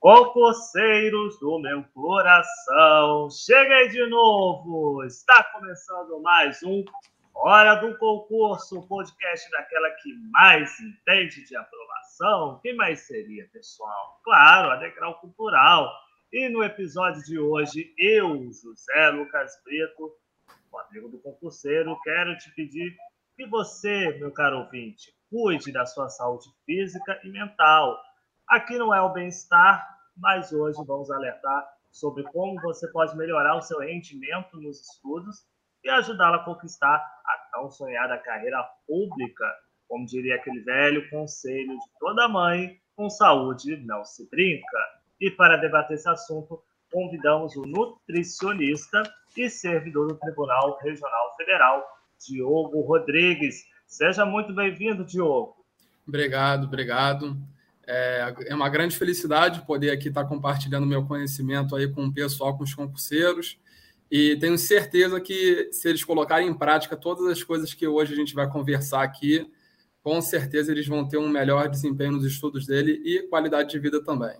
Concurseiros do meu coração, cheguei de novo! Está começando mais um Hora do Concurso, o podcast daquela que mais entende de aprovação. Quem mais seria, pessoal? Claro, a Decral Cultural. E no episódio de hoje, eu, José Lucas Brito, amigo do concurseiro, quero te pedir que você, meu caro ouvinte, cuide da sua saúde física e mental Aqui não é o bem-estar, mas hoje vamos alertar sobre como você pode melhorar o seu rendimento nos estudos e ajudá-la a conquistar a tão sonhada carreira pública. Como diria aquele velho conselho de toda mãe, com saúde não se brinca. E para debater esse assunto, convidamos o nutricionista e servidor do Tribunal Regional Federal, Diogo Rodrigues. Seja muito bem-vindo, Diogo. Obrigado, obrigado. É, é uma grande felicidade poder aqui estar compartilhando meu conhecimento aí com o pessoal, com os concurseiros. E tenho certeza que se eles colocarem em prática todas as coisas que hoje a gente vai conversar aqui, com certeza eles vão ter um melhor desempenho nos estudos dele e qualidade de vida também.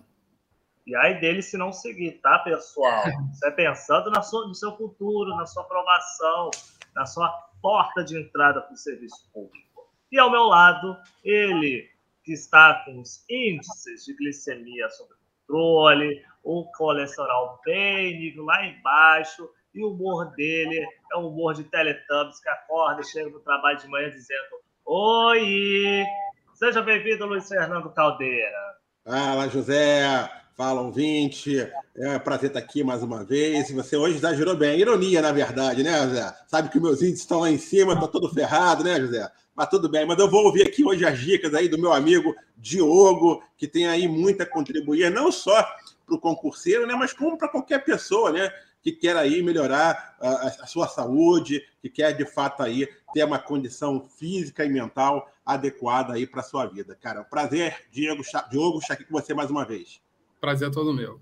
E aí dele se não seguir, tá, pessoal? Você é pensando na sua, no seu futuro, na sua aprovação, na sua porta de entrada para o serviço público. E ao meu lado, ele, que está com os índices de glicemia sob controle, o colesterol bem nível lá embaixo, e o humor dele é o humor de Teletubbies que acorda, chega no trabalho de manhã dizendo: Oi! Seja bem-vindo, Luiz Fernando Caldeira. Fala, José. Fala, ouvinte. É um prazer estar aqui mais uma vez. E você hoje exagerou bem. Ironia, na verdade, né, José? Sabe que meus índices estão lá em cima, tá todo ferrado, né, José? Mas tudo bem, mas eu vou ouvir aqui hoje as dicas aí do meu amigo Diogo, que tem aí muito a contribuir, não só para o concurseiro, né, mas como para qualquer pessoa, né, que quer aí melhorar a, a, sua saúde, que quer de fato aí ter uma condição física e mental adequada aí para a sua vida. Cara, prazer, Diego, Diogo, estar aqui com você mais uma vez. Prazer é todo meu.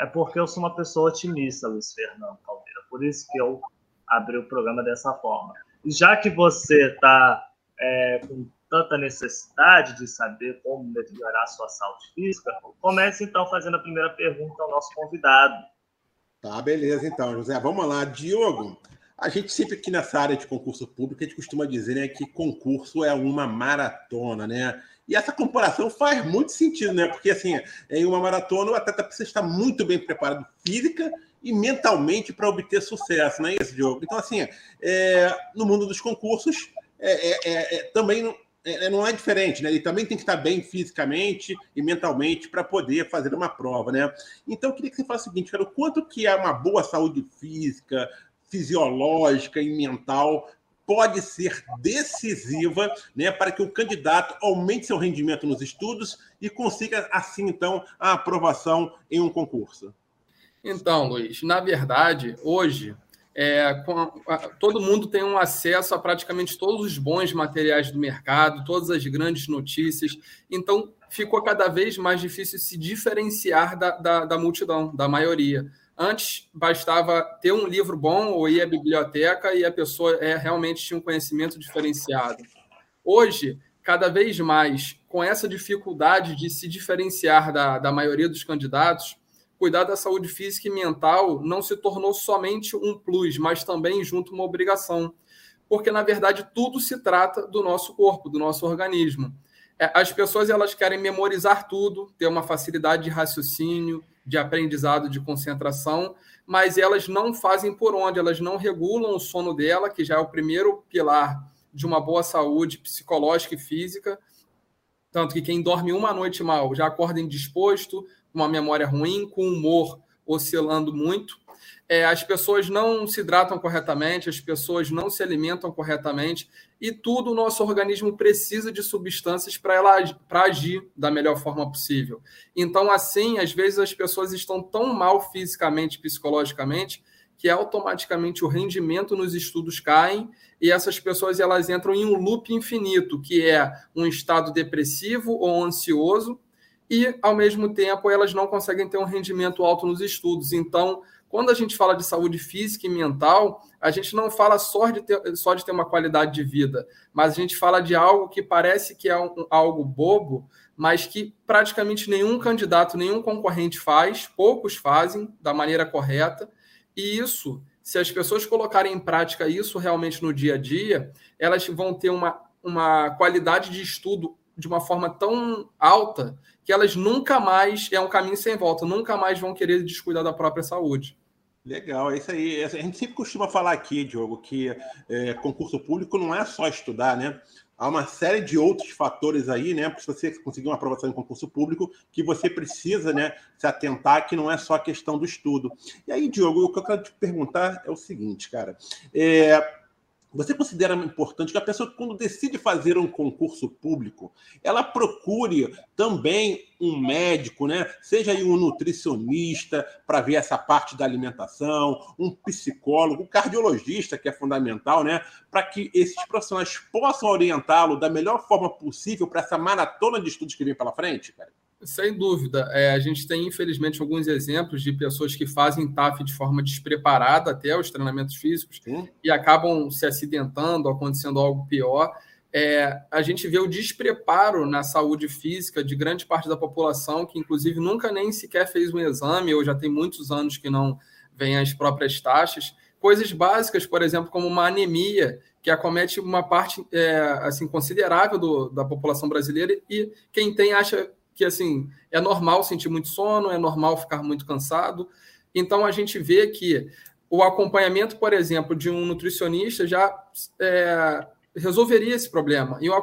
É porque eu sou uma pessoa otimista, Luiz Fernando Caldeira, por isso que eu abri o programa dessa forma. Já que você está é, com tanta necessidade de saber como melhorar a sua saúde física, comece então fazendo a primeira pergunta ao nosso convidado. Tá, beleza então, José. Vamos lá, Diogo. A gente sempre aqui nessa área de concurso público, a gente costuma dizer né, que concurso é uma maratona, né? E essa comparação faz muito sentido, né? Porque assim, em uma maratona, o atleta precisa estar muito bem preparado física e mentalmente para obter sucesso, não é isso, Diogo? Então, assim, é, no mundo dos concursos, é, é, é, é também não, é, não é diferente, né? Ele também tem que estar bem fisicamente e mentalmente para poder fazer uma prova, né? Então, eu queria que você falasse o seguinte, cara, o quanto que é uma boa saúde física, fisiológica e mental pode ser decisiva né, para que o candidato aumente seu rendimento nos estudos e consiga, assim, então, a aprovação em um concurso? Então, Luiz, na verdade, hoje é, com, a, todo mundo tem um acesso a praticamente todos os bons materiais do mercado, todas as grandes notícias. Então, ficou cada vez mais difícil se diferenciar da, da, da multidão, da maioria. Antes, bastava ter um livro bom ou ir à biblioteca e a pessoa é, realmente tinha um conhecimento diferenciado. Hoje, cada vez mais, com essa dificuldade de se diferenciar da, da maioria dos candidatos, cuidar da saúde física e mental não se tornou somente um plus, mas também junto uma obrigação. Porque, na verdade, tudo se trata do nosso corpo, do nosso organismo. É, as pessoas elas querem memorizar tudo, ter uma facilidade de raciocínio, de aprendizado, de concentração, mas elas não fazem por onde, elas não regulam o sono dela, que já é o primeiro pilar de uma boa saúde psicológica e física. Tanto que quem dorme uma noite mal já acorda indisposto, uma memória ruim, com humor oscilando muito. É, as pessoas não se hidratam corretamente, as pessoas não se alimentam corretamente, e tudo o nosso organismo precisa de substâncias para ela para agir da melhor forma possível. Então, assim, às vezes as pessoas estão tão mal fisicamente, psicologicamente, que automaticamente o rendimento nos estudos caem e essas pessoas elas entram em um loop infinito, que é um estado depressivo ou ansioso, e ao mesmo tempo elas não conseguem ter um rendimento alto nos estudos. Então, quando a gente fala de saúde física e mental, a gente não fala só de ter, só de ter uma qualidade de vida, mas a gente fala de algo que parece que é um, algo bobo, mas que praticamente nenhum candidato, nenhum concorrente faz, poucos fazem da maneira correta, e isso, se as pessoas colocarem em prática isso realmente no dia a dia, elas vão ter uma, uma qualidade de estudo de uma forma tão alta que elas nunca mais, é um caminho sem volta, nunca mais vão querer descuidar da própria saúde. Legal, é isso aí. A gente sempre costuma falar aqui, Diogo, que é, concurso público não é só estudar, né? Há uma série de outros fatores aí, né? Para você conseguir uma aprovação em concurso público, que você precisa, né, se atentar que não é só a questão do estudo. E aí, Diogo, o que eu quero te perguntar é o seguinte, cara. É, você considera importante que a pessoa, quando decide fazer um concurso público, ela procure também um médico, né? Seja aí um nutricionista para ver essa parte da alimentação, um psicólogo, um cardiologista, que é fundamental, né? Para que esses profissionais possam orientá-lo da melhor forma possível para essa maratona de estudos que vem pela frente, cara. Sem dúvida. É, a gente tem, infelizmente, alguns exemplos de pessoas que fazem TAF de forma despreparada até os treinamentos físicos Sim. e acabam se acidentando, acontecendo algo pior. É, a gente vê o despreparo na saúde física de grande parte da população, que inclusive nunca nem sequer fez um exame, ou já tem muitos anos que não vem as próprias taxas. Coisas básicas, por exemplo, como uma anemia, que acomete uma parte é, assim considerável do, da população brasileira, e quem tem acha que assim é normal sentir muito sono, é normal ficar muito cansado. Então a gente vê que o acompanhamento, por exemplo, de um nutricionista já é, resolveria esse problema. E, o,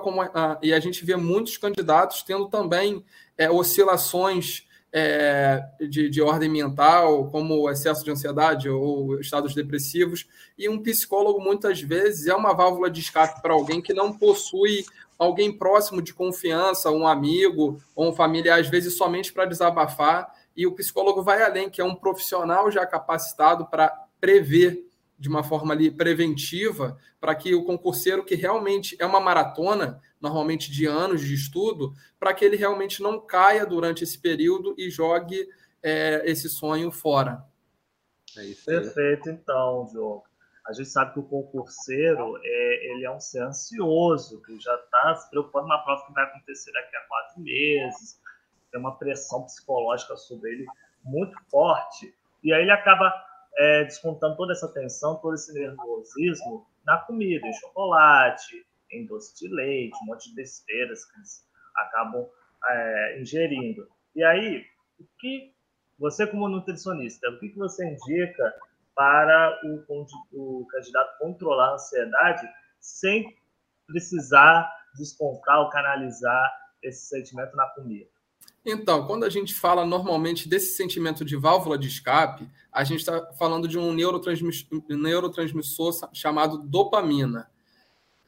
e, a gente vê muitos candidatos tendo também é, oscilações é, de, de, ordem mental, como excesso de ansiedade ou estados depressivos. E um psicólogo, muitas vezes, é uma válvula de escape para alguém que não possui alguém próximo de confiança, um amigo ou um familiar, às vezes somente para desabafar. E o psicólogo vai além, que é um profissional já capacitado para prever de uma forma ali preventiva, para que o concurseiro, que realmente é uma maratona, normalmente de anos de estudo, para que ele realmente não caia durante esse período e jogue é, esse sonho fora. É isso Perfeito, então, Diogo a gente sabe que o concurseiro é, ele é um ser ansioso, que já está se preocupando na prova que vai acontecer daqui a quatro meses, tem uma pressão psicológica sobre ele muito forte, e aí ele acaba é, descontando toda essa tensão, todo esse nervosismo na comida, em chocolate, em doce de leite, um monte de besteiras que eles acabam é, ingerindo. E aí, o que você como nutricionista, o que, que você indica para o, o candidato controlar a ansiedade sem precisar descontar ou canalizar esse sentimento na comida. Então, quando a gente fala normalmente desse sentimento de válvula de escape, a gente está falando de um neurotransmissor, neurotransmissor chamado dopamina.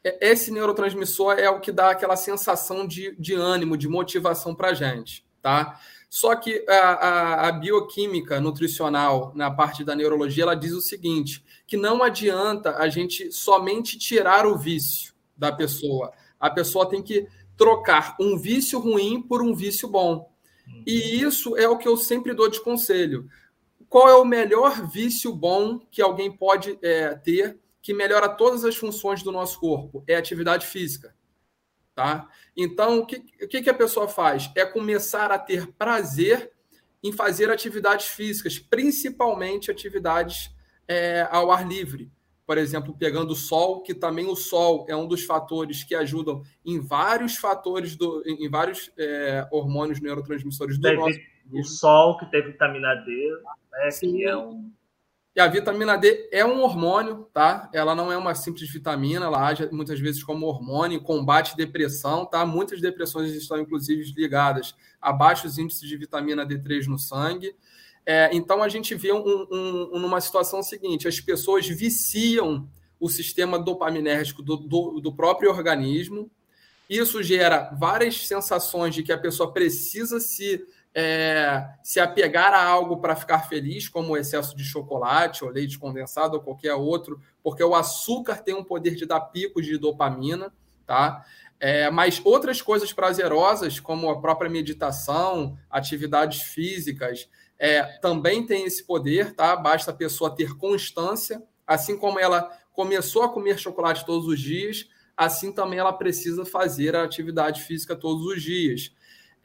Esse neurotransmissor é o que dá aquela sensação de, de ânimo, de motivação para a gente, tá? Só que a, a, a, bioquímica nutricional, na parte da neurologia, ela diz o seguinte: que não adianta a gente somente tirar o vício da pessoa. A pessoa tem que trocar um vício ruim por um vício bom. E isso é o que eu sempre dou de conselho. Qual é o melhor vício bom que alguém pode é, ter que melhora todas as funções do nosso corpo? É atividade física. Tá? Então, o que, o que a pessoa faz? É começar a ter prazer em fazer atividades físicas, principalmente atividades é, ao ar livre. Por exemplo, pegando o sol, que também o sol é um dos fatores que ajudam em vários fatores, do, em vários é, hormônios neurotransmissores do teve nosso. O sol, que tem vitamina D, né, que é um e a vitamina D é um hormônio, tá? Ela não é uma simples vitamina, ela age muitas vezes como hormônio, combate depressão, tá? Muitas depressões estão, inclusive, ligadas a baixos índices de vitamina D3 no sangue. É, então, a gente vê um, um, numa situação seguinte: as pessoas viciam o sistema dopaminérgico do, do, do próprio organismo. Isso gera várias sensações de que a pessoa precisa se é, se apegar a algo para ficar feliz, como o excesso de chocolate ou leite condensado ou qualquer outro, porque o açúcar tem um poder de dar picos de dopamina, tá? É, mas outras coisas prazerosas, como a própria meditação, atividades físicas, é, também tem esse poder, tá? Basta a pessoa ter constância, assim como ela começou a comer chocolate todos os dias, assim também ela precisa fazer a atividade física todos os dias.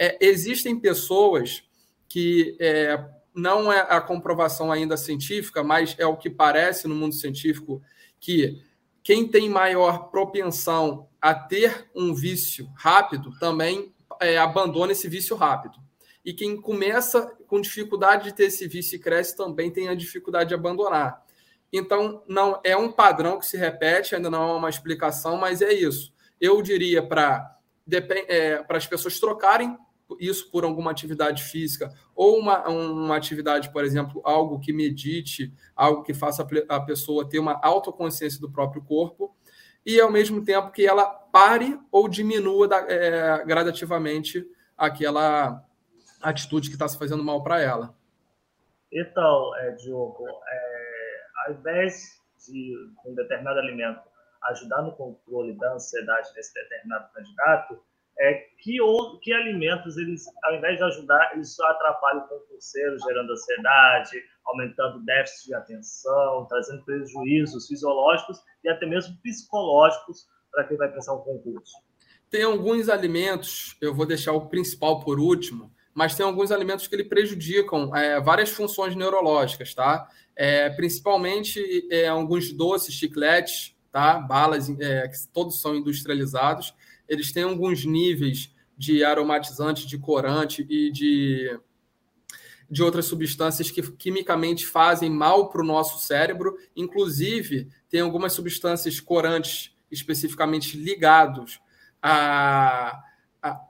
É, existem pessoas que é, não é a comprovação ainda científica, mas é o que parece no mundo científico que quem tem maior propensão a ter um vício rápido também é, abandona esse vício rápido. E quem começa com dificuldade de ter esse vício e cresce também tem a dificuldade de abandonar. Então, não é um padrão que se repete, ainda não é uma explicação, mas é isso. Eu diria para é, as pessoas trocarem isso por alguma atividade física ou uma, uma atividade, por exemplo, algo que medite, algo que faça a pessoa ter uma autoconsciência do próprio corpo e, ao mesmo tempo, que ela pare ou diminua da, é, gradativamente aquela atitude que está se fazendo mal para ela. Então, é, Diogo, é, ao invés de um determinado alimento ajudar no controle da ansiedade desse determinado candidato, é que, que alimentos, eles, ao invés de ajudar, eles só atrapalham o concurseiro, gerando ansiedade, aumentando déficit de atenção, trazendo prejuízos fisiológicos e até mesmo psicológicos para quem vai pensar um concurso. Tem alguns alimentos, eu vou deixar o principal por último, mas tem alguns alimentos que ele prejudicam é, várias funções neurológicas, tá? É, principalmente é, alguns doces, chicletes, tá? Balas, é, que todos são industrializados. Eles têm alguns níveis de aromatizante, de corante e de, de outras substâncias que quimicamente fazem mal para o nosso cérebro. Inclusive, tem algumas substâncias corantes especificamente ligados a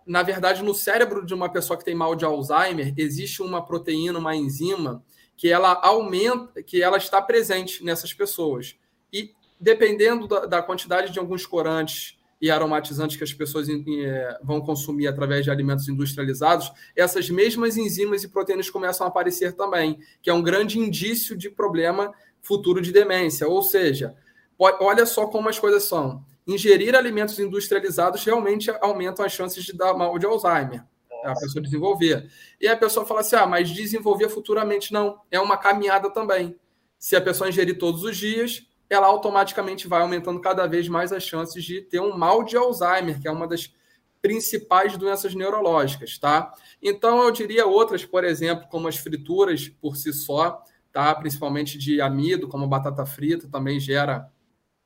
na verdade, no cérebro de uma pessoa que tem mal de Alzheimer, existe uma proteína, uma enzima, que ela aumenta, que ela está presente nessas pessoas. E dependendo da, da quantidade de alguns corantes e aromatizantes que as pessoas é, vão consumir através de alimentos industrializados, essas mesmas enzimas e proteínas começam a aparecer também, que é um grande indício de problema futuro de demência. Ou seja, olha só como as coisas são ingerir alimentos industrializados realmente aumentam as chances de dar mal de Alzheimer. A pessoa desenvolver. E a pessoa fala assim: ah, mas desenvolver futuramente não. É uma caminhada também. Se a pessoa ingerir todos os dias, ela automaticamente vai aumentando cada vez mais as chances de ter um mal de Alzheimer, que é uma das principais doenças neurológicas, tá? Então eu diria outras, por exemplo, como as frituras por si só, tá? Principalmente de amido, como batata frita, também gera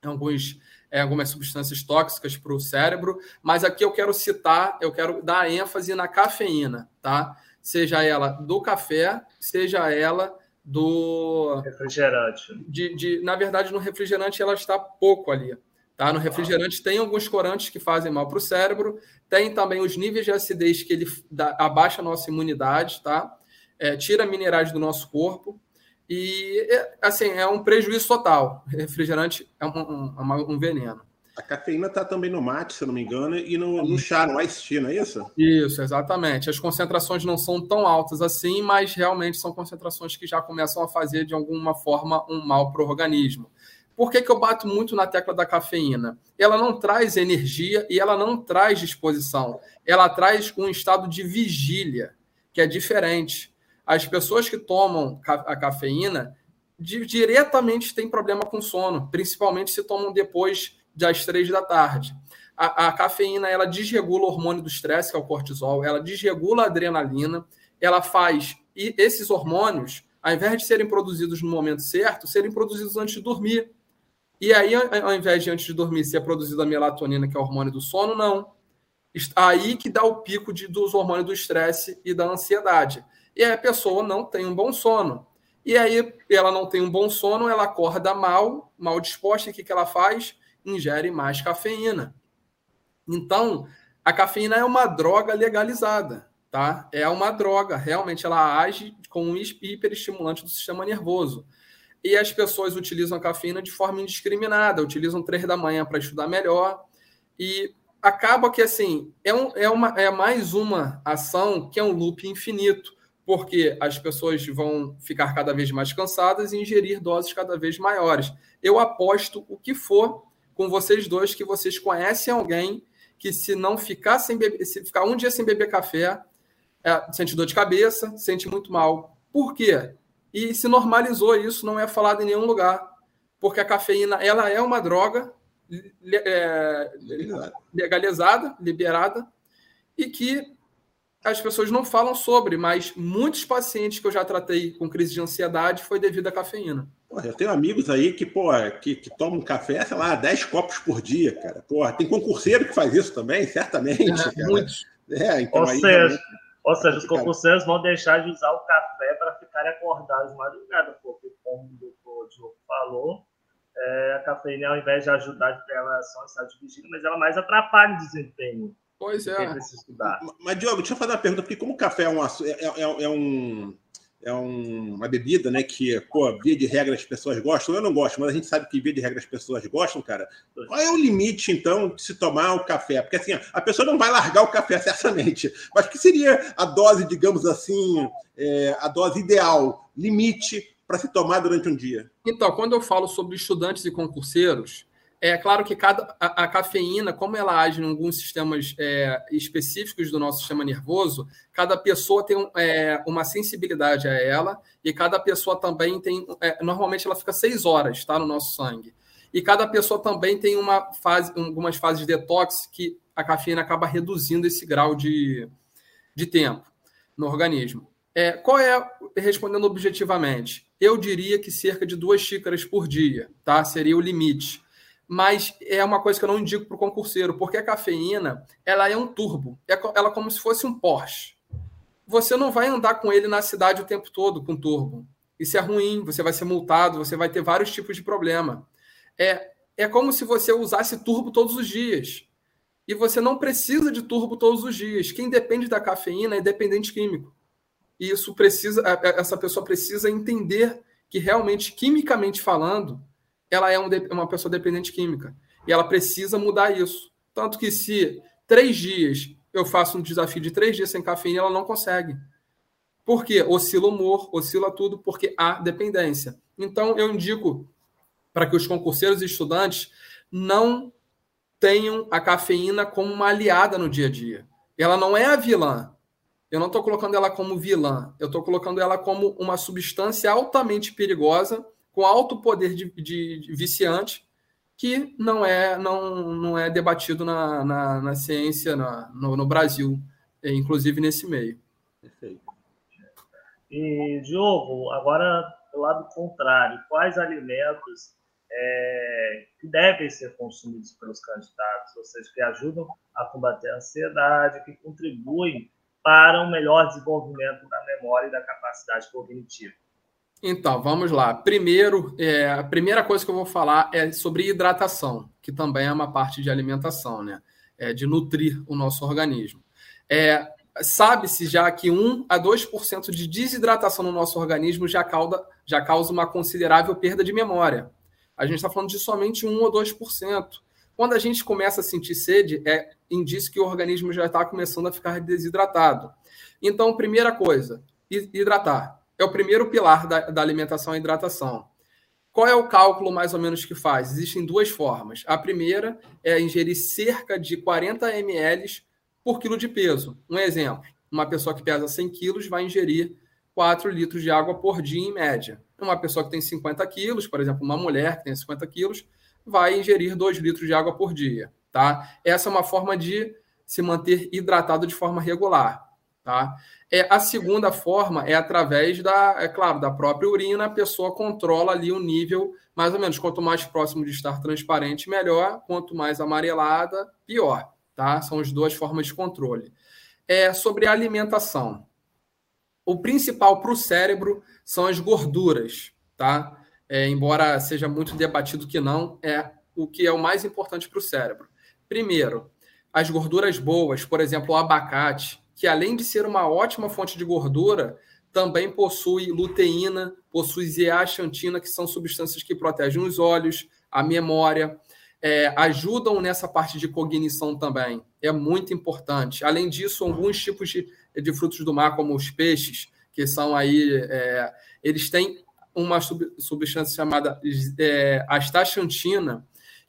alguns é, algumas substâncias tóxicas para o cérebro, mas aqui eu quero citar, eu quero dar ênfase na cafeína, tá? Seja ela do café, seja ela do refrigerante. De, de, na verdade, no refrigerante ela está pouco ali. Tá? No refrigerante tem alguns corantes que fazem mal para o cérebro, tem também os níveis de acidez que ele dá, abaixa a nossa imunidade, tá? É, tira minerais do nosso corpo. E, assim, é um prejuízo total. Refrigerante é um, um, um veneno. A cafeína está também no mate, se eu não me engano, e no, no chá, no ice tea, não é isso? Isso, exatamente. As concentrações não são tão altas assim, mas realmente são concentrações que já começam a fazer, de alguma forma, um mal para o organismo. Por que, que eu bato muito na tecla da cafeína? Ela não traz energia e ela não traz disposição. Ela traz um estado de vigília, que é diferente as pessoas que tomam a cafeína diretamente têm problema com sono, principalmente se tomam depois das três da tarde. A, a, cafeína ela desregula o hormônio do estresse, que é o cortisol, ela desregula a adrenalina, ela faz e esses hormônios, ao invés de serem produzidos no momento certo, serem produzidos antes de dormir. E aí, ao invés de antes de dormir ser produzida a melatonina, que é o hormônio do sono, não. Aí que dá o pico de, dos hormônios do estresse e da ansiedade e aí a pessoa não tem um bom sono. E aí ela não tem um bom sono, ela acorda mal, mal disposta, e o que, que ela faz? Ingere mais cafeína. Então, a cafeína é uma droga legalizada, tá? É uma droga, realmente ela age como um hiperestimulante do sistema nervoso. E as pessoas utilizam a cafeína de forma indiscriminada, utilizam três da manhã para estudar melhor. E acaba que assim é, um, é, uma, é mais uma ação que é um loop infinito, porque as pessoas vão ficar cada vez mais cansadas e ingerir doses cada vez maiores. Eu aposto o que for com vocês dois que vocês conhecem alguém que se não ficar sem beber, se ficar um dia sem beber café, é, sente dor de cabeça, sente muito mal. Por quê? E se normalizou isso, não é falado em nenhum lugar, porque a cafeína ela é uma droga é, legalizada, liberada, e que as pessoas não falam sobre, mas muitos pacientes que eu já tratei com crise de ansiedade foi devido à cafeína. Porra, eu tenho amigos aí que, pô, que, que tomam café, sei lá, 10 copos por dia, cara. Porra, tem concurseiro que faz isso também, certamente. É, muitos. É, então ou, aí, seja, realmente... ou seja, os concurseiros vão deixar de usar o café para ficarem acordados madrugada, porque, como o Diogo falou, é, a cafeína, ao invés de ajudar ao estado de vigília, mas ela mais atrapalha o desempenho. Pois é. Mas, Diogo, deixa eu fazer uma pergunta, porque como o café é, um, é, é, é um, é um, uma bebida, né, que, pô, via de regra as pessoas gostam, eu não gosto, mas a gente sabe que via de regra as pessoas gostam, cara. Qual é o limite, então, de se tomar o café? Porque, assim, a pessoa não vai largar o café, certamente, mas que seria a dose, digamos assim, é, a dose ideal, limite para se tomar durante um dia? Então, quando eu falo sobre estudantes e concurseiros, é claro que cada, a, a cafeína, como ela age em alguns sistemas é, específicos do nosso sistema nervoso, cada pessoa tem é, uma sensibilidade a ela e cada pessoa também tem. É, normalmente ela fica seis horas tá, no nosso sangue. E cada pessoa também tem uma fase, algumas fases de detox que a cafeína acaba reduzindo esse grau de, de tempo no organismo. É, qual é, respondendo objetivamente, eu diria que cerca de duas xícaras por dia, tá? Seria o limite. Mas é uma coisa que eu não indico para o concurseiro, porque a cafeína ela é um turbo, é ela é como se fosse um Porsche. Você não vai andar com ele na cidade o tempo todo com turbo. Isso é ruim, você vai ser multado, você vai ter vários tipos de problema. É, é como se você usasse turbo todos os dias. E você não precisa de turbo todos os dias. Quem depende da cafeína é dependente químico. E isso precisa, essa pessoa precisa entender que realmente, quimicamente falando, ela é uma pessoa dependente química. E ela precisa mudar isso. Tanto que se três dias eu faço um desafio de três dias sem cafeína, ela não consegue. Por quê? Oscila o humor, oscila tudo, porque há dependência. Então, eu indico para que os concurseiros e estudantes não tenham a cafeína como uma aliada no dia a dia. Ela não é a vilã, eu não estou colocando ela como vilã, eu estou colocando ela como uma substância altamente perigosa, com alto poder de, de, de viciante, que não é, não, não é debatido na, na, na ciência na, no, no, Brasil, inclusive nesse meio. Perfeito. E, Diogo, agora do lado contrário, quais alimentos é, que devem ser consumidos pelos candidatos, ou seja, que ajudam a combater a ansiedade, que contribuem para um melhor desenvolvimento da memória e da capacidade cognitiva. Então, vamos lá. Primeiro, é, a primeira coisa que eu vou falar é sobre hidratação, que também é uma parte de alimentação, né? É, de nutrir o nosso organismo. É, Sabe-se já que 1 a 2% de desidratação no nosso organismo já, já causa uma considerável perda de memória. A gente está falando de somente 1 ou 2%. Quando a gente começa a sentir sede, é indício que o organismo já está começando a ficar desidratado. Então, primeira coisa, hidratar. É o primeiro pilar da, da alimentação e hidratação. Qual é o cálculo mais ou menos que faz? Existem duas formas. A primeira é ingerir cerca de 40 ml por quilo de peso. Um exemplo: uma pessoa que pesa 100 quilos vai ingerir 4 litros de água por dia em média. Uma pessoa que tem 50 quilos, por exemplo, uma mulher que tem 50 quilos, vai ingerir 2 litros de água por dia. Tá? Essa é uma forma de se manter hidratado de forma regular. Tá? É, a segunda forma é através da, é claro, da própria urina, a pessoa controla ali o nível, mais ou menos, quanto mais próximo de estar transparente, melhor, quanto mais amarelada, pior. Tá? São as duas formas de controle. É sobre a alimentação. O principal para o cérebro são as gorduras, tá? É, embora seja muito debatido que não, é o que é o mais importante para o cérebro. Primeiro, as gorduras boas, por exemplo, o abacate, que além de ser uma ótima fonte de gordura, também possui luteína, possui zeaxantina, que são substâncias que protegem os olhos, a memória. é, ajudam nessa parte de cognição também. É muito importante. Além disso, alguns tipos de, de frutos do mar, como os peixes, que são aí, é, eles têm uma sub, substância chamada é, astaxantina,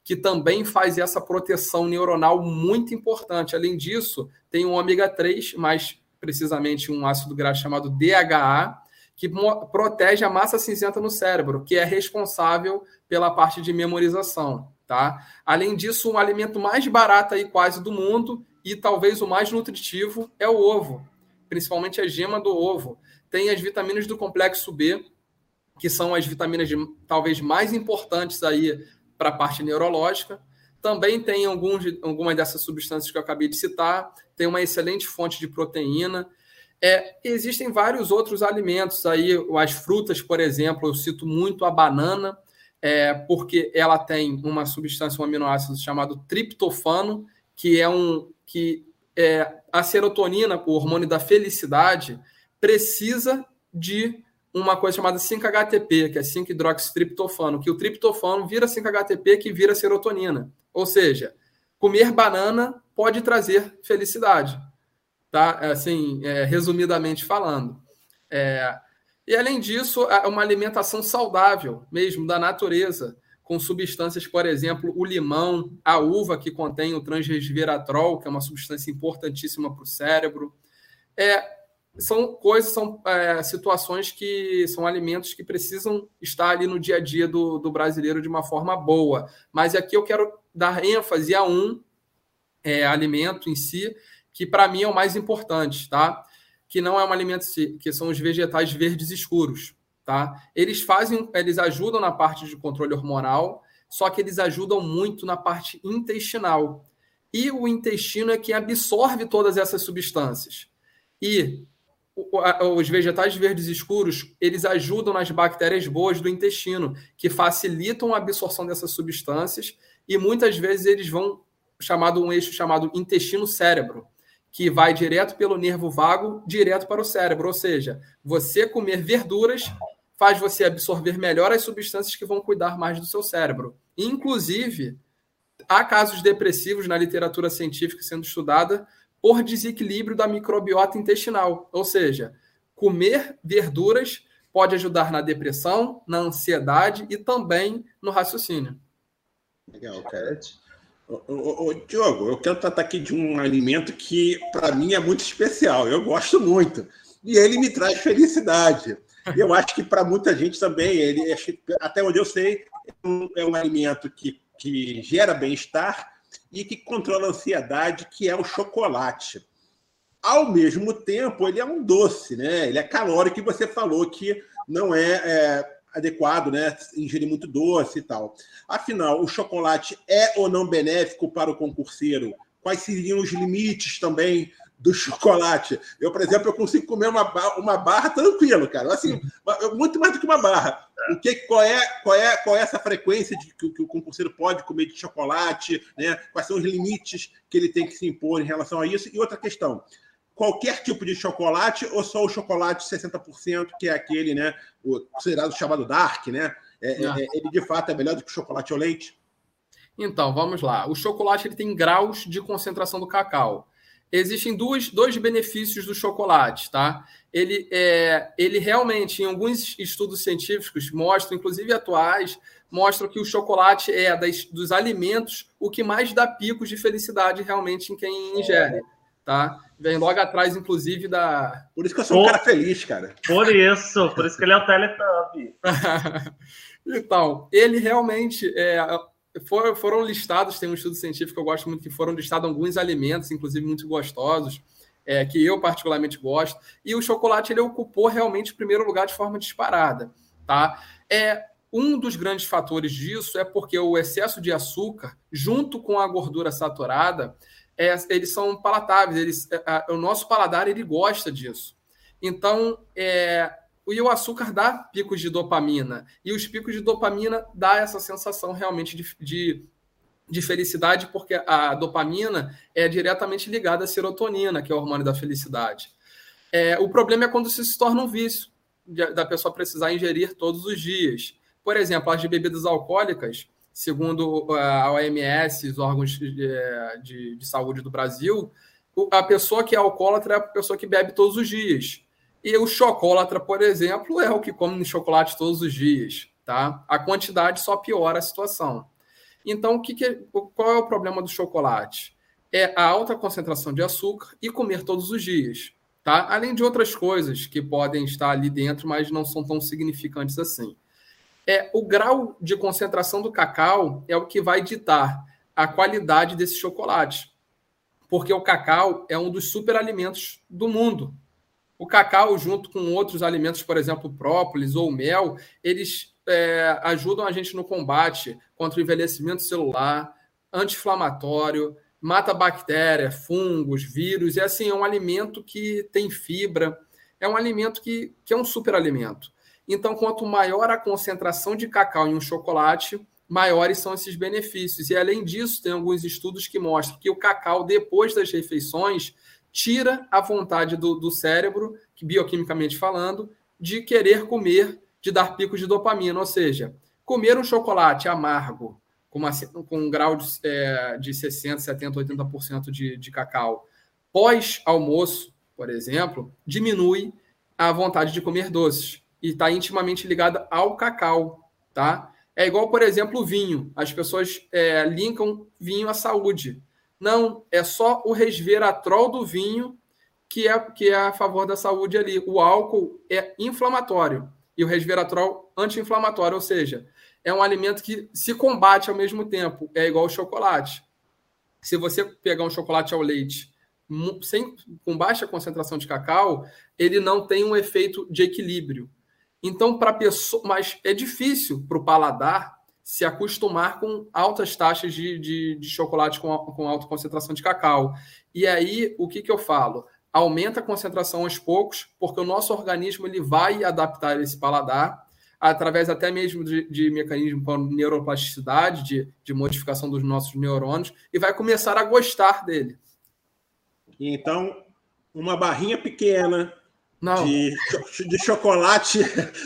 que também faz essa proteção neuronal muito importante. Além disso, tem um ômega 3, mais precisamente um ácido graxo chamado DHA, que protege a massa cinzenta no cérebro, que é responsável pela parte de memorização. Tá? Além disso, um alimento mais barato aí quase do mundo e talvez o mais nutritivo é o ovo, principalmente a gema do ovo. Tem as vitaminas do complexo B, que são as vitaminas de, talvez mais importantes aí para a parte neurológica. Também tem alguns, algumas dessas substâncias que eu acabei de citar. Tem uma excelente fonte de proteína. É, existem vários outros alimentos aí, as frutas, por exemplo, eu cito muito a banana, é, porque ela tem uma substância, um aminoácido chamado triptofano, que é um que é, a serotonina, o hormônio da felicidade, precisa de uma coisa chamada 5-HTP, que é 5-hidroxitriptofano, que o triptofano vira 5-HTP que vira serotonina. Ou seja, comer banana pode trazer felicidade, tá? Assim, é, resumidamente falando. É, e além disso, uma alimentação saudável, mesmo da natureza, com substâncias, por exemplo, o limão, a uva que contém o transresveratrol, que é uma substância importantíssima para o cérebro. É, são coisas, são é, situações que são alimentos que precisam estar ali no dia a dia do, do brasileiro de uma forma boa. Mas aqui eu quero dar ênfase a um é, alimento em si, que para mim é o mais importante, tá? que não é um alimento que são os vegetais verdes escuros, tá? Eles fazem, eles ajudam na parte de controle hormonal, só que eles ajudam muito na parte intestinal. E o intestino é que absorve todas essas substâncias. E os vegetais verdes escuros, eles ajudam nas bactérias boas do intestino, que facilitam a absorção dessas substâncias e muitas vezes eles vão chamado um eixo chamado intestino-cérebro que vai direto pelo nervo vago, direto para o cérebro. Ou seja, você comer verduras faz você absorver melhor as substâncias que vão cuidar mais do seu cérebro. Inclusive, há casos depressivos na literatura científica sendo estudada por desequilíbrio da microbiota intestinal. Ou seja, comer verduras pode ajudar na depressão, na ansiedade e também no raciocínio. Legal, cara. Ô, Diogo, eu quero tratar aqui de um alimento que, para mim, é muito especial. Eu gosto muito. E ele me traz felicidade. Eu acho que para muita gente também, ele até onde eu sei, é um, é um alimento que, que gera bem-estar e que controla a ansiedade, que é o chocolate. Ao mesmo tempo, ele é um doce, né? Ele é calórico, e você falou que não é, é adequado, né? Ingerir muito doce e tal. Afinal, o chocolate é ou não benéfico para o concurseiro? Quais seriam os limites também do chocolate? Eu, por exemplo, eu consigo comer uma, barra, uma barra tranquilo, cara. Assim, muito mais do que uma barra. O que, qual, é, qual, é, qual é essa frequência de que, que o concurseiro pode comer de chocolate? Né? Quais são os limites que ele tem que se impor em relação a isso? E outra questão qualquer tipo de chocolate ou só o chocolate 60%, que é aquele, né, o considerado chamado dark, né? É, é, é, ele de fato é melhor do que o chocolate ao leite? Então, vamos lá. O chocolate ele tem graus de concentração do cacau. Existem dois, dois benefícios do chocolate, tá? Ele, é, ele realmente, em alguns estudos científicos, mostram, inclusive atuais, mostram que o chocolate é das, dos alimentos o que mais dá picos de felicidade realmente em quem ingere, tá? Vem logo atrás, inclusive, da. Por isso que eu sou por... um cara feliz, cara. Por isso, por isso que ele é o Teletubby. então, ele realmente. É, foram, listados, tem um estudo científico que eu gosto muito, que foram listados alguns alimentos, inclusive muito gostosos, é, que eu particularmente gosto. E o chocolate ele ocupou realmente o primeiro lugar de forma disparada. Tá? É, um dos grandes fatores disso é porque o excesso de açúcar, junto com a gordura saturada, é, eles são palatáveis, eles, é, o nosso paladar ele gosta disso. Então, é, e o açúcar dá picos de dopamina, e os picos de dopamina dá essa sensação realmente de, de, de felicidade, porque a dopamina é diretamente ligada à serotonina, que é o hormônio da felicidade. É, o problema é quando isso se torna um vício, da pessoa precisar ingerir todos os dias. Por exemplo, as de bebidas alcoólicas, segundo a OMS, os órgãos de, de, de saúde do Brasil, a pessoa que é alcoólatra é a pessoa que bebe todos os dias. E o chocolatra, por exemplo, é o que come chocolate todos os dias. Tá? A quantidade só piora a situação. Então, o que, que qual é o problema do chocolate? É a alta concentração de açúcar e comer todos os dias. Tá? Além de outras coisas que podem estar ali dentro, mas não são tão significantes assim. É o grau de concentração do cacau é o que vai ditar a qualidade desse chocolate. Porque o cacau é um dos superalimentos do mundo. O cacau, junto com outros alimentos, por exemplo, própolis ou mel, eles é, ajudam a gente no combate contra o envelhecimento celular, anti-inflamatório, mata bactéria, fungos, vírus, e assim, é um alimento que tem fibra, é um alimento que, que é um superalimento. Então, quanto maior a concentração de cacau em um chocolate, maiores são esses benefícios. E além disso, tem alguns estudos que mostram que o cacau, depois das refeições, tira a vontade do, do cérebro, bioquimicamente falando, de querer comer de dar picos de dopamina, ou seja, comer um chocolate amargo com, uma, com um grau de, é, de 60%, 70%, 80% de, de cacau pós-almoço, por exemplo, diminui a vontade de comer doces e está intimamente ligada ao cacau, tá? É igual, por exemplo, o vinho. As pessoas é, linkam vinho à saúde. Não, é só o resveratrol do vinho que é, que é a favor da saúde ali. O álcool é inflamatório e o resveratrol anti-inflamatório, ou seja, é um alimento que se combate ao mesmo tempo, é igual ao chocolate. Se você pegar um chocolate ao leite sem, com baixa concentração de cacau, ele não tem um efeito de equilíbrio. Então, para pessoa, mas é difícil para o paladar se acostumar com altas taxas de, de, de chocolate com, com alta concentração de cacau. E aí, o que, que eu falo? aumenta a concentração aos poucos, porque o nosso organismo ele vai adaptar esse paladar através até mesmo de, de mecanismo para neuroplasticidade, de, de modificação dos nossos neurônios, e vai começar a gostar dele. Então, uma barrinha pequena. De, de chocolate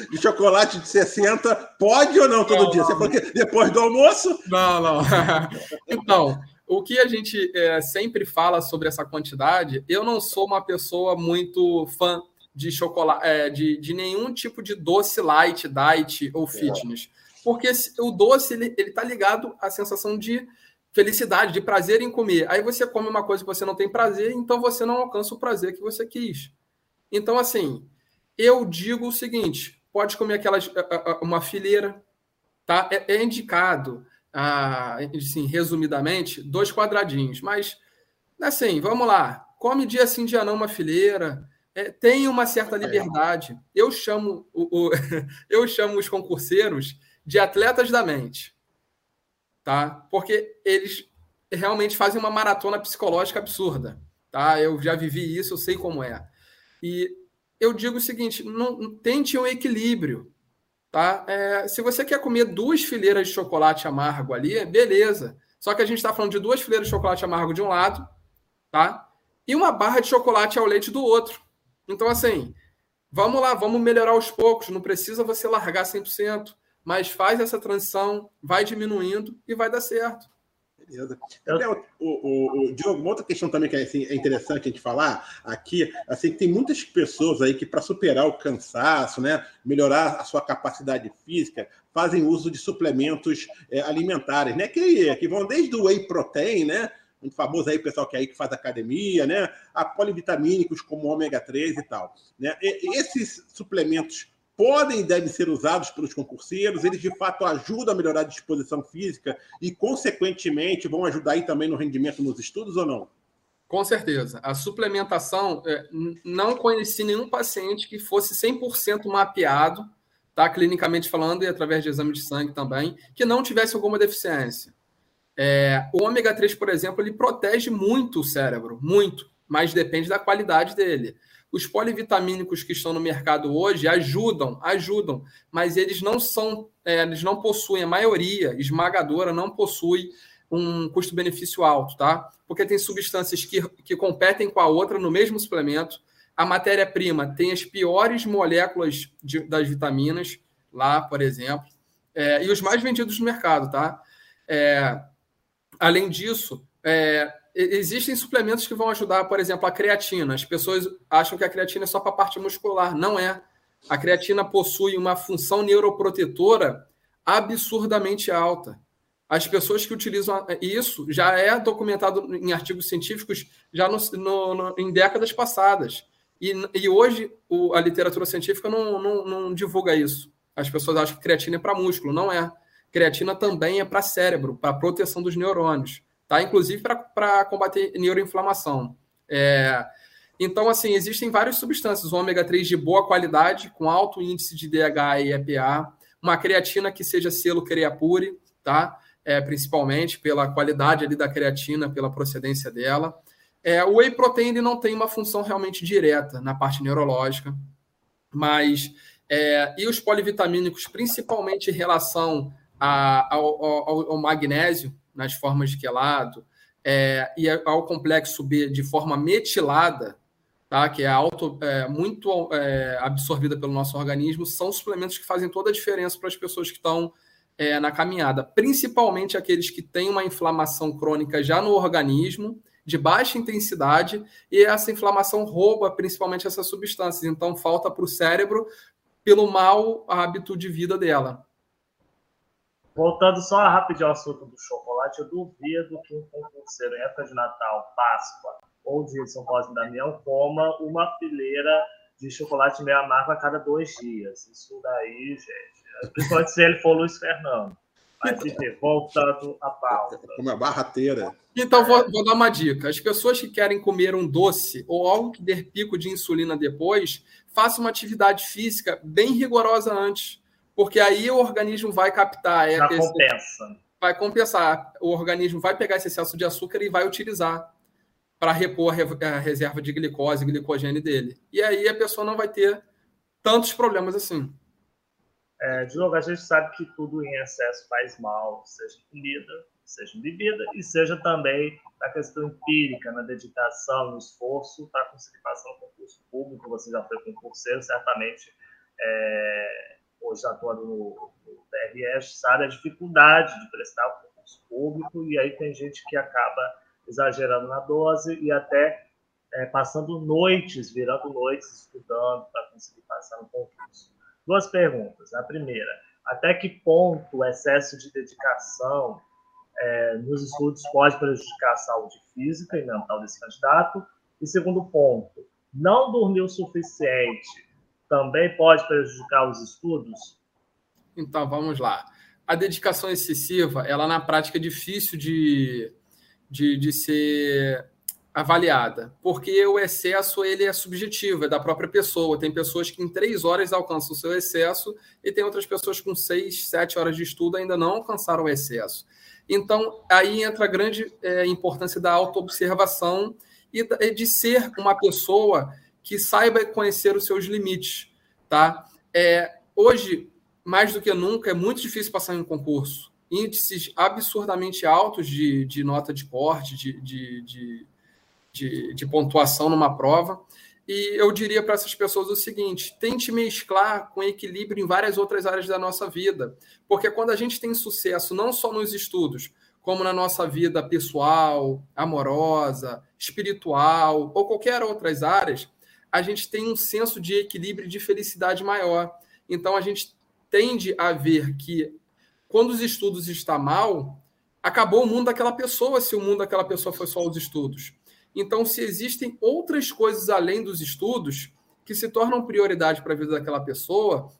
de chocolate de 60 pode ou não todo não, dia? Você falou que depois do almoço? Não, não. então, o que a gente é, sempre fala sobre essa quantidade, eu não sou uma pessoa muito fã de chocolate, é, de, de nenhum tipo de doce light, diet ou fitness. Porque o doce ele está ligado à sensação de felicidade, de prazer em comer. Aí você come uma coisa que você não tem prazer, então você não alcança o prazer que você quis. Então, assim, eu digo o seguinte: pode comer aquelas uma fileira, tá? É, é indicado ah, assim, resumidamente, dois quadradinhos. Mas, assim, vamos lá. Come dia sim, dia não, uma fileira. É, tem uma certa liberdade. Eu chamo, o, o eu chamo os concurseiros de atletas da mente. Tá? Porque eles realmente fazem uma maratona psicológica absurda. Tá? Eu já vivi isso, eu sei como é. E eu digo o seguinte: não, tente um equilíbrio. Tá? É, se você quer comer duas fileiras de chocolate amargo ali, beleza. Só que a gente está falando de duas fileiras de chocolate amargo de um lado, tá? E uma barra de chocolate ao leite do outro. Então, assim, vamos lá, vamos melhorar aos poucos. Não precisa você largar 100%, mas faz essa transição, vai diminuindo e vai dar certo. Beleza. Eu... O, o, o, Diogo, uma outra questão também que é, assim, é interessante a gente falar aqui, assim, tem muitas pessoas aí que, para superar o cansaço, né, melhorar a sua capacidade física, fazem uso de suplementos é, alimentares, né? Que, que vão desde o whey protein, né? muito famoso aí, pessoal que é aí que faz academia, né? A polivitamínicos como ômega 3 e tal. Né? E, esses suplementos podem e devem ser usados pelos concurseiros, eles de fato ajudam a melhorar a disposição física e, consequentemente, vão ajudar aí também no rendimento nos estudos ou não? Com certeza. A suplementação, é, não conheci nenhum paciente que fosse 100% mapeado, tá, clinicamente falando, e através de exame de sangue também, que não tivesse alguma deficiência. É, o ômega 3, por exemplo, ele protege muito o cérebro, muito, mas depende da qualidade dele. Os polivitamínicos que estão no mercado hoje ajudam, ajudam, mas eles não são, é, eles não possuem, a maioria esmagadora não possui um custo-benefício alto, tá? Porque tem substâncias que, que competem com a outra no mesmo suplemento. A matéria-prima tem as piores moléculas de, das vitaminas, lá, por exemplo, é, e os mais vendidos no mercado, tá? É, além disso, é, existem suplementos que vão ajudar, por exemplo, a creatina. As pessoas acham que a creatina é só para a parte muscular. Não é. A creatina possui uma função neuroprotetora absurdamente alta. As pessoas que utilizam isso já é documentado em artigos científicos já no, no, no, em décadas passadas. E, e hoje o, a literatura científica não, não, não, divulga isso. As pessoas acham que creatina é para músculo. Não é. Creatina também é para cérebro, para proteção dos neurônios tá? Inclusive para combater neuroinflamação. É, então, assim, existem várias substâncias, o ômega 3 de boa qualidade, com alto índice de DHA e EPA, uma creatina que seja selo Creapure, tá? É, principalmente pela qualidade ali da creatina, pela procedência dela. É, o whey protein não tem uma função realmente direta na parte neurológica, mas é, e os polivitamínicos, principalmente em relação a, ao, ao, ao magnésio, nas formas de quelato, é, e ao complexo B de forma metilada, tá, que é, auto, é muito é, absorvida pelo nosso organismo, são suplementos que fazem toda a diferença para as pessoas que estão é, na caminhada, principalmente aqueles que têm uma inflamação crônica já no organismo, de baixa intensidade, e essa inflamação rouba principalmente essas substâncias, então falta para o cérebro pelo mau hábito de vida dela. Voltando só rapidinho ao assunto do chocolate, eu duvido que um concurseiro em época de Natal, Páscoa ou de São Paulo e Damião coma uma fileira de chocolate meio amargo a cada dois dias. Isso daí, gente, principalmente se ele for Luiz Fernando. Mas, enfim, voltando à pauta. Uma barrateira. Então, vou, vou, dar uma dica. As pessoas que querem comer um doce ou algo que der pico de insulina depois, façam uma atividade física bem rigorosa antes porque aí o organismo vai captar. É, esse, compensa. Vai compensar. O organismo vai pegar esse excesso de açúcar e vai utilizar para repor a reserva de glicose e glicogênio dele. E aí a pessoa não vai ter tantos problemas assim. É, Diogo, a gente sabe que tudo em excesso faz mal, seja comida, seja bebida, e seja também na questão empírica, na dedicação, no esforço para conseguir passar no concurso público. Você já foi concurseiro, certamente é, hoje atuando no, no sabe a dificuldade de prestar o concurso público, e aí tem gente que acaba exagerando na dose e até é, passando noites, virando noites estudando para conseguir passar no concurso. Duas perguntas. A primeira, até que ponto o excesso de dedicação é, nos estudos pode prejudicar a saúde física e mental desse candidato? E segundo ponto, não dormir o suficiente também pode prejudicar os estudos? Então, vamos lá. A dedicação excessiva, ela na prática é difícil de, de, de ser avaliada, porque o excesso ele é subjetivo, é da própria pessoa. Tem pessoas que em três horas alcançam o seu excesso e tem outras pessoas com seis, sete horas de estudo ainda não alcançaram o excesso. Então, aí entra a grande é, importância da autoobservação e de ser uma pessoa que saiba conhecer os seus limites, tá? É, hoje, mais do que nunca, é muito difícil passar em um concurso. Índices absurdamente altos de, de nota de corte, de, de, de, de, de pontuação numa prova. E eu diria para essas pessoas o seguinte: tente mesclar com equilíbrio em várias outras áreas da nossa vida. Porque quando a gente tem sucesso, não só nos estudos, como na nossa vida pessoal, amorosa, espiritual ou qualquer outras áreas, a gente tem um senso de equilíbrio e de felicidade maior. Então, a gente tende a ver que quando os estudos estão mal, acabou o mundo daquela pessoa se o mundo daquela pessoa foi só os estudos. Então, se existem outras coisas além dos estudos que se tornam prioridade para a vida daquela pessoa,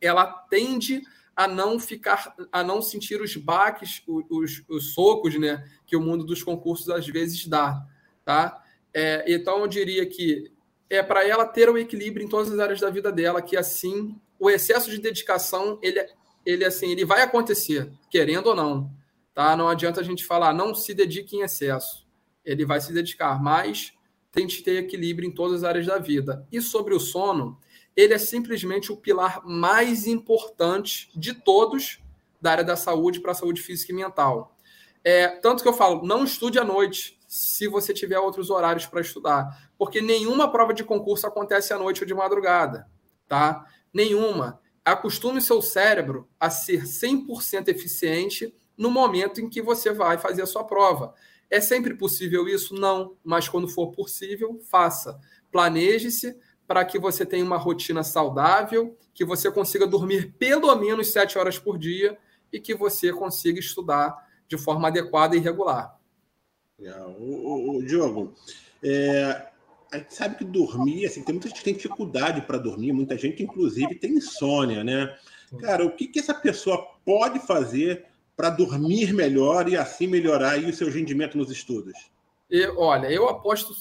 ela tende a não ficar, a não sentir os baques, os, os socos, né, que o mundo dos concursos às vezes dá, tá? É, então, eu diria que é para ela ter o equilíbrio em todas as áreas da vida dela, que assim o excesso de dedicação ele, ele assim ele vai acontecer, querendo ou não, tá? Não adianta a gente falar não se dedique em excesso, ele vai se dedicar, mas tente ter equilíbrio em todas as áreas da vida. E sobre o sono, ele é simplesmente o pilar mais importante de todos da área da saúde para a saúde física e mental. É, tanto que eu falo, não estude à noite, se você tiver outros horários para estudar, porque nenhuma prova de concurso acontece à noite ou de madrugada, tá? Nenhuma. Acostume seu cérebro a ser 100% eficiente no momento em que você vai fazer a sua prova. É sempre possível isso? Não, mas quando for possível, faça. Planeje-se para que você tenha uma rotina saudável, que você consiga dormir pelo menos sete horas por dia e que você consiga estudar de forma adequada e regular. O, o, o Diogo, é, a gente sabe que dormir, assim, tem muita gente que tem dificuldade para dormir, muita gente, inclusive, tem insônia, né? Cara, o que, que essa pessoa pode fazer para dormir melhor e assim melhorar aí o seu rendimento nos estudos? E, olha, eu aposto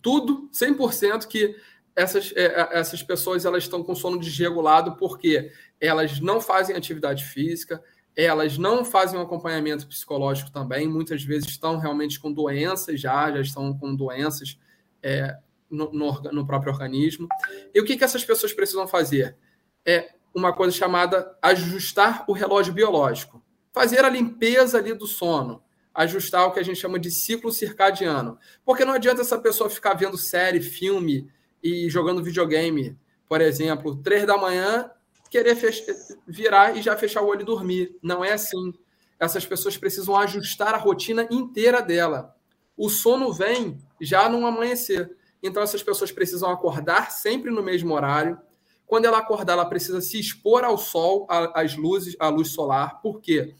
tudo, 100%, que essas, é, é, essas pessoas elas estão com sono desregulado porque elas não fazem atividade física, elas não fazem um acompanhamento psicológico também, muitas vezes estão realmente com doenças já, já estão com doenças é, no, no, no, próprio organismo. E o que, que essas pessoas precisam fazer? É uma coisa chamada ajustar o relógio biológico. Fazer a limpeza ali do sono. Ajustar o que a gente chama de ciclo circadiano. Porque não adianta essa pessoa ficar vendo série, filme e jogando videogame, por exemplo, três da manhã, querer virar e já fechar o olho e dormir. Não é assim. Essas pessoas precisam ajustar a rotina inteira dela. O sono vem já no amanhecer. Então, essas pessoas precisam acordar sempre no mesmo horário. Quando ela acordar, ela precisa se expor ao sol, às luzes, à luz solar. Por quê?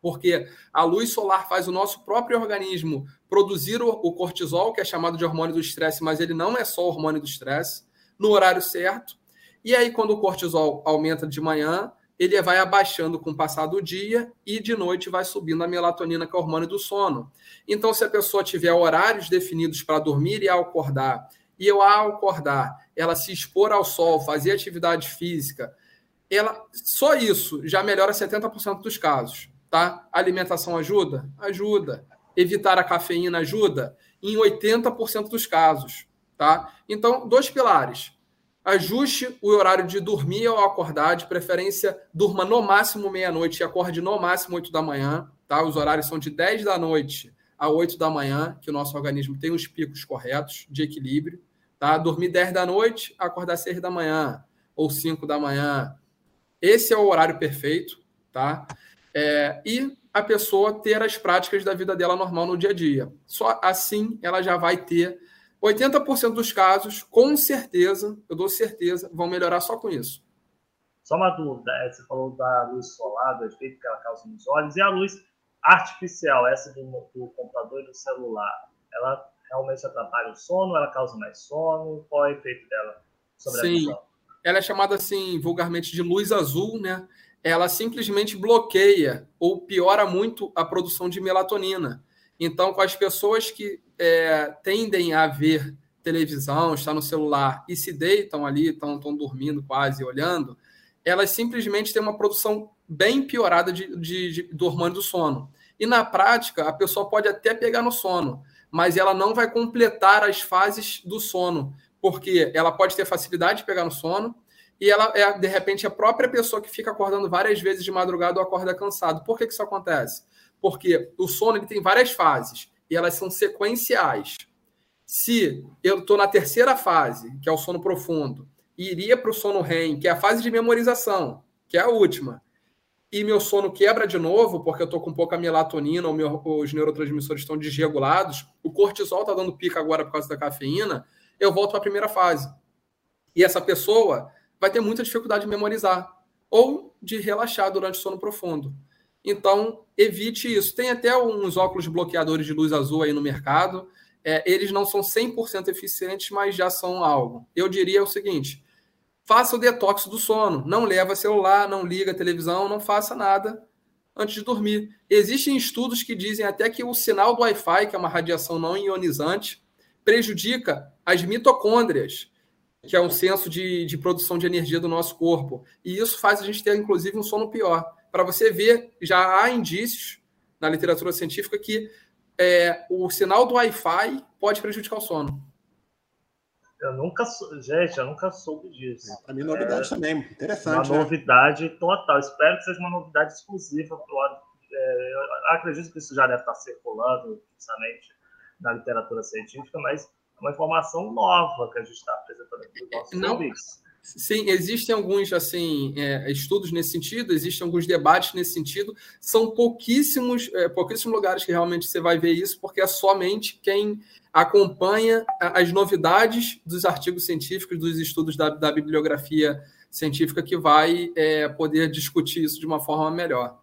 Porque a luz solar faz o nosso próprio organismo produzir o cortisol, que é chamado de hormônio do estresse, mas ele não é só hormônio do estresse, no horário certo. E aí, quando o cortisol aumenta de manhã, ele vai abaixando com o passar do dia e de noite vai subindo a melatonina, que é o hormônio do sono. Então, se a pessoa tiver horários definidos para dormir e acordar, e eu ao acordar, ela se expor ao sol, fazer atividade física, ela só isso já melhora 70% dos casos, tá? alimentação ajuda? Ajuda. Evitar a cafeína ajuda? Em 80% dos casos, tá? Então, dois pilares Ajuste o horário de dormir ou acordar, de preferência durma no máximo meia-noite e acorde no máximo 8 da manhã, tá? Os horários são de 10 da noite a 8 da manhã, que o nosso organismo tem os picos corretos de equilíbrio, tá? Dormir 10 da noite, acordar 6 da manhã ou 5 da manhã. Esse é o horário perfeito, tá? É, e a pessoa ter as práticas da vida dela normal no dia a dia. Só assim ela já vai ter 80% dos casos, com certeza, eu dou certeza, vão melhorar só com isso. Só uma dúvida, é, você falou da luz solar, do efeito que ela causa nos olhos, e a luz artificial, essa do, do computador e do celular, ela realmente atrapalha o sono, ela causa mais sono? Qual é o efeito dela sobre Sim. a visão? Ela é chamada assim, vulgarmente, de luz azul, né? Ela simplesmente bloqueia ou piora muito a produção de melatonina. Então, com as pessoas que é, tendem a ver televisão, estar no celular e se deitam ali, estão, estão dormindo quase, olhando, elas simplesmente têm uma produção bem piorada de, de, de, do hormônio do sono. E na prática, a pessoa pode até pegar no sono, mas ela não vai completar as fases do sono, porque ela pode ter facilidade de pegar no sono, e ela é, de repente, a própria pessoa que fica acordando várias vezes de madrugada ou acorda cansado. Por que, que isso acontece? Porque o sono ele tem várias fases e elas são sequenciais. Se eu estou na terceira fase, que é o sono profundo, e iria para o sono REM, que é a fase de memorização, que é a última, e meu sono quebra de novo, porque eu estou com pouca melatonina, ou meu, os neurotransmissores estão desregulados, o cortisol está dando pica agora por causa da cafeína, eu volto para a primeira fase. E essa pessoa vai ter muita dificuldade de memorizar ou de relaxar durante o sono profundo. Então, evite isso. Tem até uns óculos bloqueadores de luz azul aí no mercado. É, eles não são 100% eficientes, mas já são algo. Eu diria o seguinte: faça o detox do sono. Não leva celular, não liga televisão, não faça nada antes de dormir. Existem estudos que dizem até que o sinal do Wi-Fi, que é uma radiação não ionizante, prejudica as mitocôndrias, que é um senso de, de produção de energia do nosso corpo. E isso faz a gente ter, inclusive, um sono pior para você ver, já há indícios na literatura científica que é, o sinal do Wi-Fi pode prejudicar o sono. Eu nunca, gente, eu nunca soube disso. É, para mim, novidade é, também. Interessante. Uma né? novidade total. Espero que seja uma novidade exclusiva para o é, Eu acredito que isso já deve estar circulando, justamente, na literatura científica, mas é uma informação nova que a gente está apresentando para os nossos não, Sim, existem alguns assim é, estudos nesse sentido, existem alguns debates nesse sentido. São pouquíssimos, é, pouquíssimos lugares que realmente você vai ver isso, porque é somente quem acompanha as novidades dos artigos científicos, dos estudos da, da bibliografia científica, que vai é, poder discutir isso de uma forma melhor.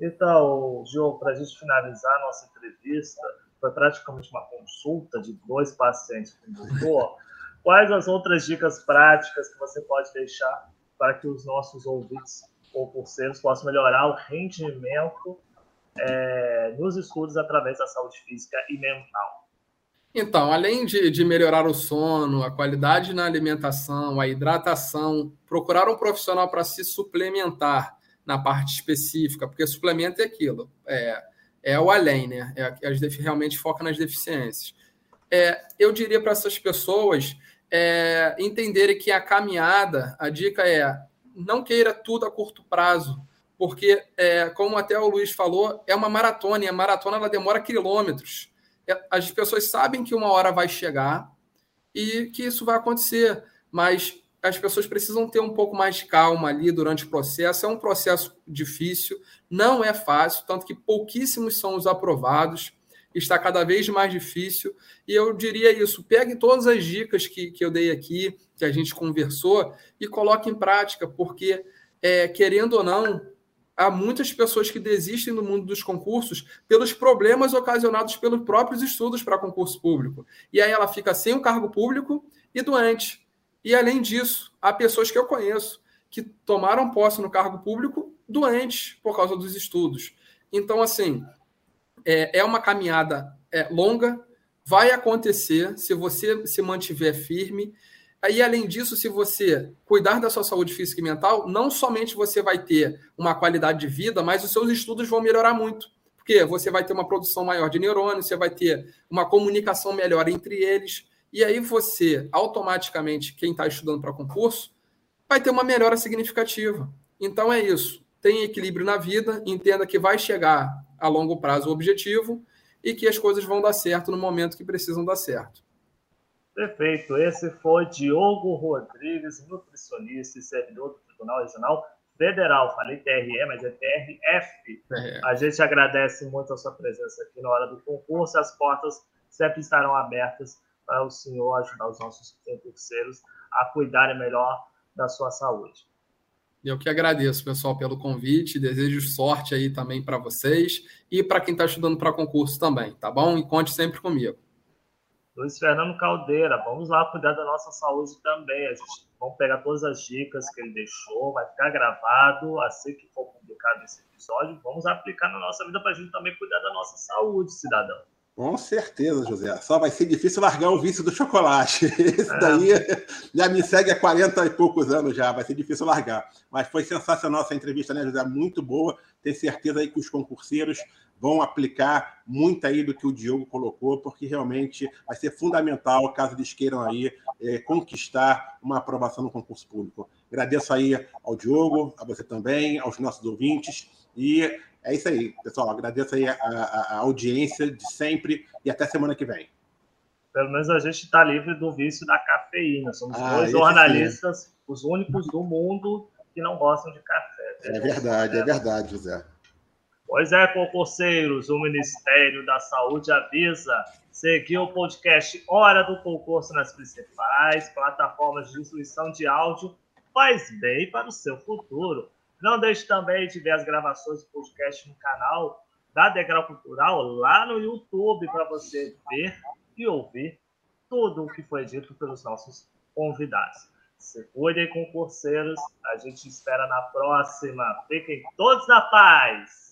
Então, João, para a gente finalizar a nossa entrevista, foi praticamente uma consulta de dois pacientes com o doutor. Quais as outras dicas práticas que você pode deixar para que os nossos ouvintes ou curseiros possam melhorar o rendimento é, nos estudos através da saúde física e mental? Então, além de, de, melhorar o sono, a qualidade na alimentação, a hidratação, procurar um profissional para se suplementar na parte específica, porque suplemento é aquilo, é, é o além, né? É, é, realmente foca nas deficiências. É, eu diria para essas pessoas é, entenderem que a caminhada, a dica é não queira tudo a curto prazo, porque, é, como até o Luiz falou, é uma maratona, e a maratona ela demora quilômetros. É, as pessoas sabem que uma hora vai chegar e que isso vai acontecer, mas as pessoas precisam ter um pouco mais de calma ali durante o processo. É um processo difícil, não é fácil, tanto que pouquíssimos são os aprovados está cada vez mais difícil. E eu diria isso: pegue todas as dicas que, que eu dei aqui, que a gente conversou, e coloque em prática, porque, é, querendo ou não, há muitas pessoas que desistem do mundo dos concursos pelos problemas ocasionados pelos próprios estudos para concurso público. E aí ela fica sem o cargo público e doente. E além disso, há pessoas que eu conheço que tomaram posse no cargo público doentes por causa dos estudos. Então, assim, é, é uma caminhada é, longa, vai acontecer se você se mantiver firme. E além disso, se você cuidar da sua saúde física e mental, não somente você vai ter uma qualidade de vida, mas os seus estudos vão melhorar muito. Porque você vai ter uma produção maior de neurônios, você vai ter uma comunicação melhor entre eles. E aí você, automaticamente, quem está estudando para concurso, vai ter uma melhora significativa. Então é isso. Tem equilíbrio na vida, entenda que vai chegar a longo prazo o objetivo e que as coisas vão dar certo no momento que precisam dar certo. Perfeito. Esse foi Diogo Rodrigues, nutricionista e servidor do Tribunal Regional Federal. Falei TRE, mas é TRF. É. A gente agradece muito a sua presença aqui na hora do concurso. As portas sempre estarão abertas para o senhor ajudar os nossos concurseiros a cuidarem melhor da sua saúde. Eu que agradeço, pessoal, pelo convite. Desejo sorte aí também para vocês e para quem está estudando para concurso também, tá bom? E conte sempre comigo. Luiz Fernando Caldeira, vamos lá cuidar da nossa saúde também. A gente vamos pegar todas as dicas que ele deixou, vai ficar gravado assim que for publicado esse episódio. Vamos aplicar na nossa vida para a gente também cuidar da nossa saúde, cidadão. Com certeza, José. Só vai ser difícil largar o vício do chocolate. Esse é. daí já me segue há 40 e poucos anos já, vai ser difícil largar. Mas foi sensacional essa entrevista, né, José? Muito boa. Tenho certeza aí que os concurseiros vão aplicar muito aí do que o Diogo colocou, porque realmente vai ser fundamental caso eles queiram aí é, conquistar uma aprovação no concurso público. Agradeço aí ao Diogo, a você também, aos nossos ouvintes e é isso aí, pessoal. Agradeço aí a, a, a audiência de sempre e até semana que vem. Pelo menos a gente está livre do vício da cafeína. Somos ah, dois jornalistas, sim. os únicos do mundo que não gostam de café. É verdade, é verdade, José. Pois é, concurseiros, o Ministério da Saúde avisa seguir o podcast Hora do Concurso nas principais plataformas de distribuição de áudio faz bem para o seu futuro. Não deixe também de ver as gravações do podcast no canal da Degrau Cultural lá no YouTube para você ver e ouvir tudo o que foi dito pelos nossos convidados. Se cuidem, concurseiros. A gente espera na próxima. Fiquem todos na paz.